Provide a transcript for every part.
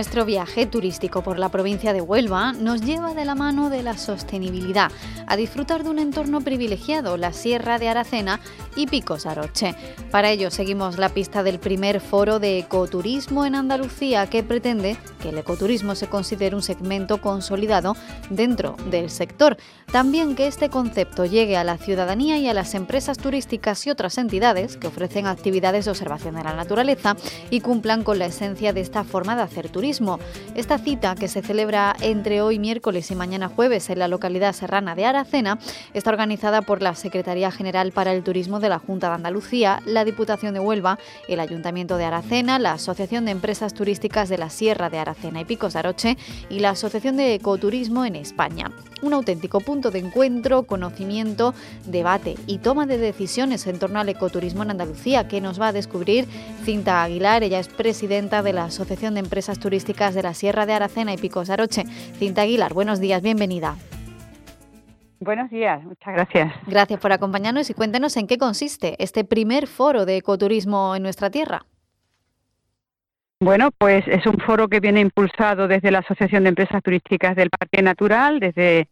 Nuestro viaje turístico por la provincia de Huelva nos lleva de la mano de la sostenibilidad a disfrutar de un entorno privilegiado, la Sierra de Aracena y Picos Aroche. Para ello seguimos la pista del primer foro de ecoturismo en Andalucía que pretende que el ecoturismo se considere un segmento consolidado dentro del sector. También que este concepto llegue a la ciudadanía y a las empresas turísticas y otras entidades que ofrecen actividades de observación de la naturaleza y cumplan con la esencia de esta forma de hacer turismo esta cita, que se celebra entre hoy miércoles y mañana jueves en la localidad serrana de Aracena, está organizada por la Secretaría General para el Turismo de la Junta de Andalucía, la Diputación de Huelva, el Ayuntamiento de Aracena, la Asociación de Empresas Turísticas de la Sierra de Aracena y Picos de Aroche y la Asociación de Ecoturismo en España. Un auténtico punto de encuentro, conocimiento, debate y toma de decisiones en torno al ecoturismo en Andalucía, que nos va a descubrir Cinta Aguilar. Ella es presidenta de la Asociación de Empresas Turísticas de la Sierra de Aracena y Picos Aroche. Cinta Aguilar, buenos días, bienvenida. Buenos días, muchas gracias. Gracias por acompañarnos y cuéntenos en qué consiste este primer foro de ecoturismo en nuestra tierra. Bueno, pues es un foro que viene impulsado desde la Asociación de Empresas Turísticas del Parque Natural desde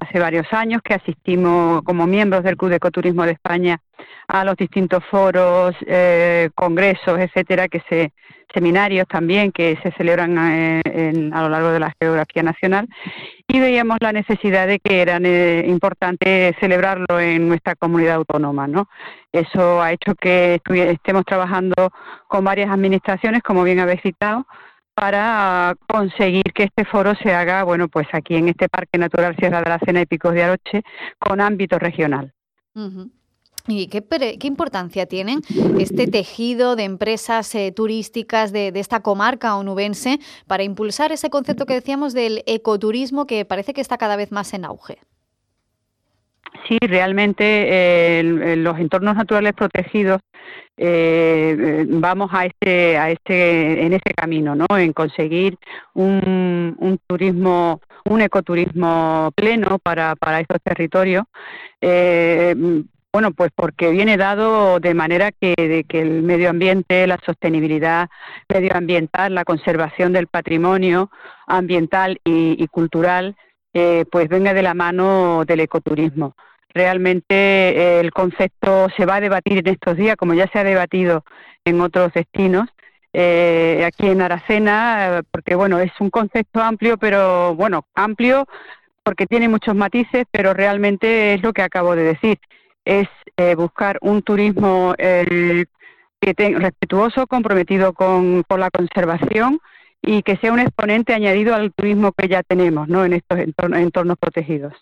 hace varios años que asistimos como miembros del Club de Ecoturismo de España a los distintos foros, eh, congresos, etcétera, que se seminarios también que se celebran eh, a lo largo de la geografía nacional y veíamos la necesidad de que era eh, importante celebrarlo en nuestra comunidad autónoma. ¿no? Eso ha hecho que estemos trabajando con varias administraciones, como bien habéis citado, para conseguir que este foro se haga, bueno, pues aquí en este Parque Natural Sierra de la Cena y Picos de Aroche, con ámbito regional. ¿Y qué, importancia tienen este tejido de empresas eh, turísticas de, esta comarca onubense para impulsar ese concepto que decíamos del ecoturismo que parece que está cada vez más en auge? Sí, realmente eh, los entornos naturales protegidos eh, vamos a este, a este, en ese camino, ¿no? En conseguir un, turismo, un ecoturismo pleno para, para estos territorios. Bueno, pues porque viene dado de manera que, de que el medio ambiente, la sostenibilidad medioambiental, la conservación del patrimonio ambiental y, cultural, eh, pues venga de la mano del ecoturismo. Realmente eh, el concepto se va a debatir en estos días, como ya se ha debatido en otros destinos, eh, aquí en Aracena, porque bueno, es un concepto amplio, pero bueno, amplio porque tiene muchos matices, pero realmente es lo que acabo de decir. Es eh, buscar un turismo eh, que respetuoso, comprometido con la conservación y que sea un exponente añadido al turismo que ya tenemos ¿no? en estos entornos, protegidos.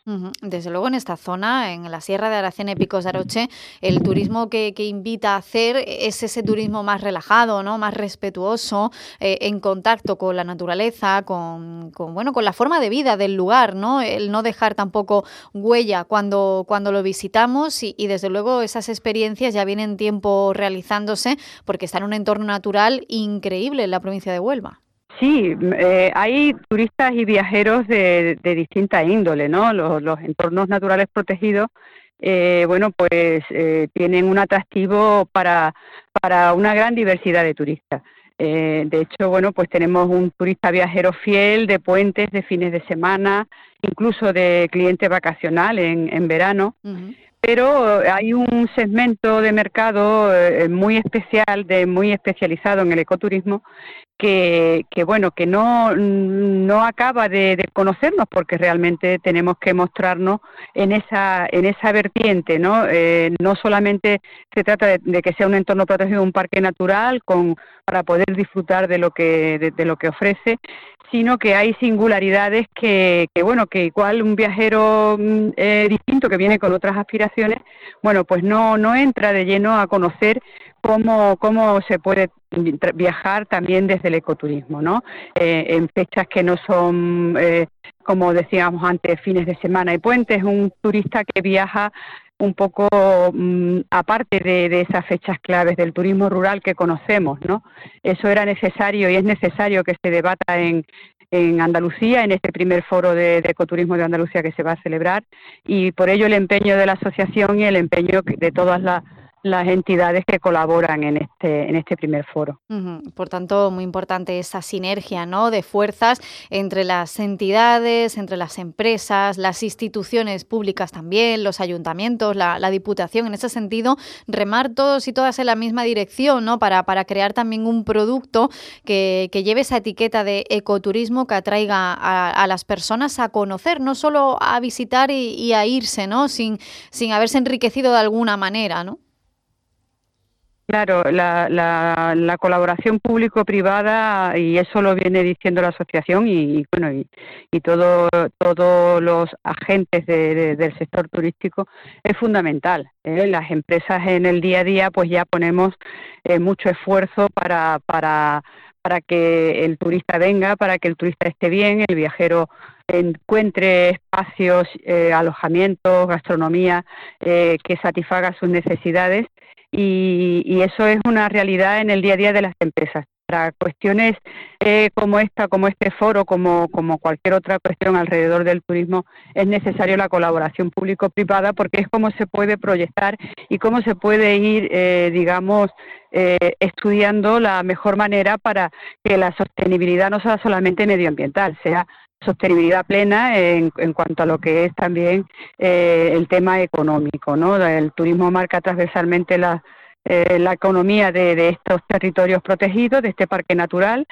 Desde luego en esta zona, en la Sierra de Aracena y Picos de Aroche, el turismo que, invita a hacer es ese turismo más relajado, ¿no? más respetuoso, eh, en contacto con la naturaleza, con, bueno, con la forma de vida del lugar, ¿no? el no dejar tampoco huella cuando, cuando lo visitamos y, y desde luego esas experiencias ya vienen tiempo realizándose porque está en un entorno natural increíble en la provincia de Huelva. Sí, eh, hay turistas y viajeros de, de distinta índole, ¿no? Los, entornos naturales protegidos, eh, bueno, pues eh, tienen un atractivo para, para una gran diversidad de turistas. de hecho, bueno, pues tenemos un turista viajero fiel de puentes, de fines de semana, incluso de cliente vacacional en, en verano. pero hay un segmento de mercado muy especial, de muy especializado en el ecoturismo, que, que, bueno que no, no acaba de, conocernos porque realmente tenemos que mostrarnos en esa en esa vertiente no eh, no solamente se trata de, que sea un entorno protegido un parque natural con para poder disfrutar de lo que de, lo que ofrece sino que hay singularidades que, que bueno que igual un viajero mm, eh, distinto que viene con otras aspiraciones bueno pues no no entra de lleno a conocer cómo, cómo se puede viajar también desde el ecoturismo, ¿no? Eh, en fechas que no son, eh, como decíamos antes, fines de semana y puentes, un turista que viaja un poco mm, aparte de, esas fechas claves del turismo rural que conocemos, ¿no? Eso era necesario y es necesario que se debata en, en Andalucía, en este primer foro de, ecoturismo de Andalucía que se va a celebrar, y por ello el empeño de la asociación y el empeño de todas las las entidades que colaboran en este, en este primer foro. Por tanto, muy importante esa sinergia ¿no? de fuerzas entre las entidades, entre las empresas, las instituciones públicas también, los ayuntamientos, la, Diputación. En ese sentido, remar todos y todas en la misma dirección ¿no? para, para crear también un producto que, lleve esa etiqueta de ecoturismo que atraiga a, las personas a conocer, no solo a visitar y, y a irse, ¿no? sin, sin haberse enriquecido de alguna manera. ¿no? Claro, la, la, colaboración público-privada, y eso lo viene diciendo la asociación y, bueno, y, y todo, todos los agentes del sector turístico, es fundamental. ¿eh? Las empresas en el día a día pues ya ponemos eh, mucho esfuerzo para, para, para que el turista venga, para que el turista esté bien, el viajero encuentre espacios, eh, alojamientos, gastronomía que satisfaga sus necesidades y, eso es una realidad en el día a día de las empresas. Para cuestiones eh, como esta, como este foro, como, cualquier otra cuestión alrededor del turismo, es necesario la colaboración público-privada porque es como se puede proyectar y cómo se puede ir, eh, digamos, eh, estudiando la mejor manera para que la sostenibilidad no sea solamente medioambiental, sea sostenibilidad plena en, en, cuanto a lo que es también eh, el tema económico. ¿no? El turismo marca transversalmente la, eh, la economía de, de, estos territorios protegidos, de este parque natural,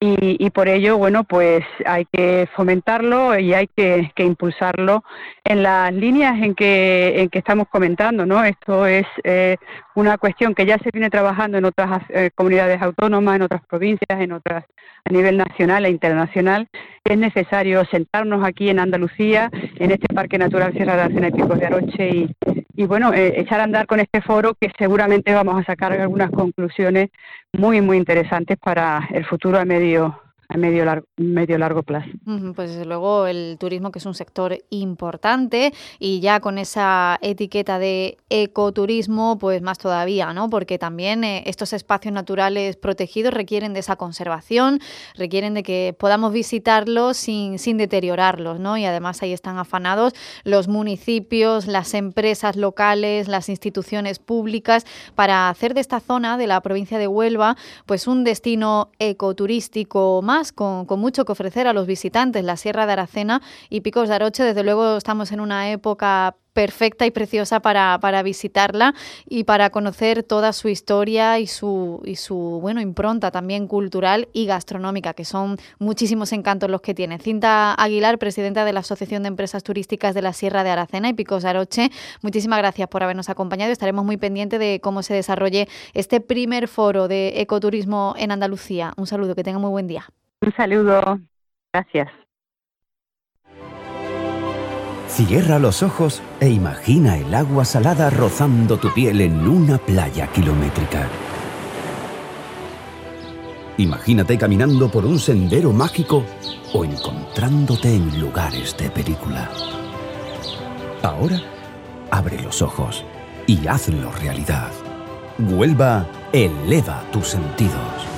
y, por ello, bueno, pues hay que fomentarlo y hay que, impulsarlo en las líneas en que, en que estamos comentando, ¿no? Esto es eh, una cuestión que ya se viene trabajando en otras eh, comunidades autónomas, en otras provincias, en otras a nivel nacional e internacional. Es necesario sentarnos aquí en Andalucía, en este Parque Natural Sierra de Arcena y de Aroche y, y bueno, eh, echar a andar con este foro que seguramente vamos a sacar algunas conclusiones muy, muy interesantes para el futuro a medio medio largo, medio largo plazo. Pues desde luego el turismo que es un sector importante y ya con esa etiqueta de ecoturismo pues más todavía, ¿no? Porque también eh, estos espacios naturales protegidos requieren de esa conservación, requieren de que podamos visitarlos sin, sin deteriorarlos, ¿no? Y además ahí están afanados los municipios, las empresas locales, las instituciones públicas para hacer de esta zona de la provincia de Huelva pues un destino ecoturístico más con, mucho que ofrecer a los visitantes. La Sierra de Aracena y Picos de Aroche, desde luego, estamos en una época perfecta y preciosa para, visitarla y para conocer toda su historia y su, y su bueno, impronta también cultural y gastronómica, que son muchísimos encantos los que tiene. Cinta Aguilar, presidenta de la Asociación de Empresas Turísticas de la Sierra de Aracena y Picos de Aroche, muchísimas gracias por habernos acompañado. Estaremos muy pendientes de cómo se desarrolle este primer foro de ecoturismo en Andalucía. Un saludo, que tenga muy buen día. Un saludo. Gracias. Cierra los ojos e imagina el agua salada rozando tu piel en una playa kilométrica. Imagínate caminando por un sendero mágico o encontrándote en lugares de película. Ahora, abre los ojos y hazlo realidad. Huelva eleva tus sentidos.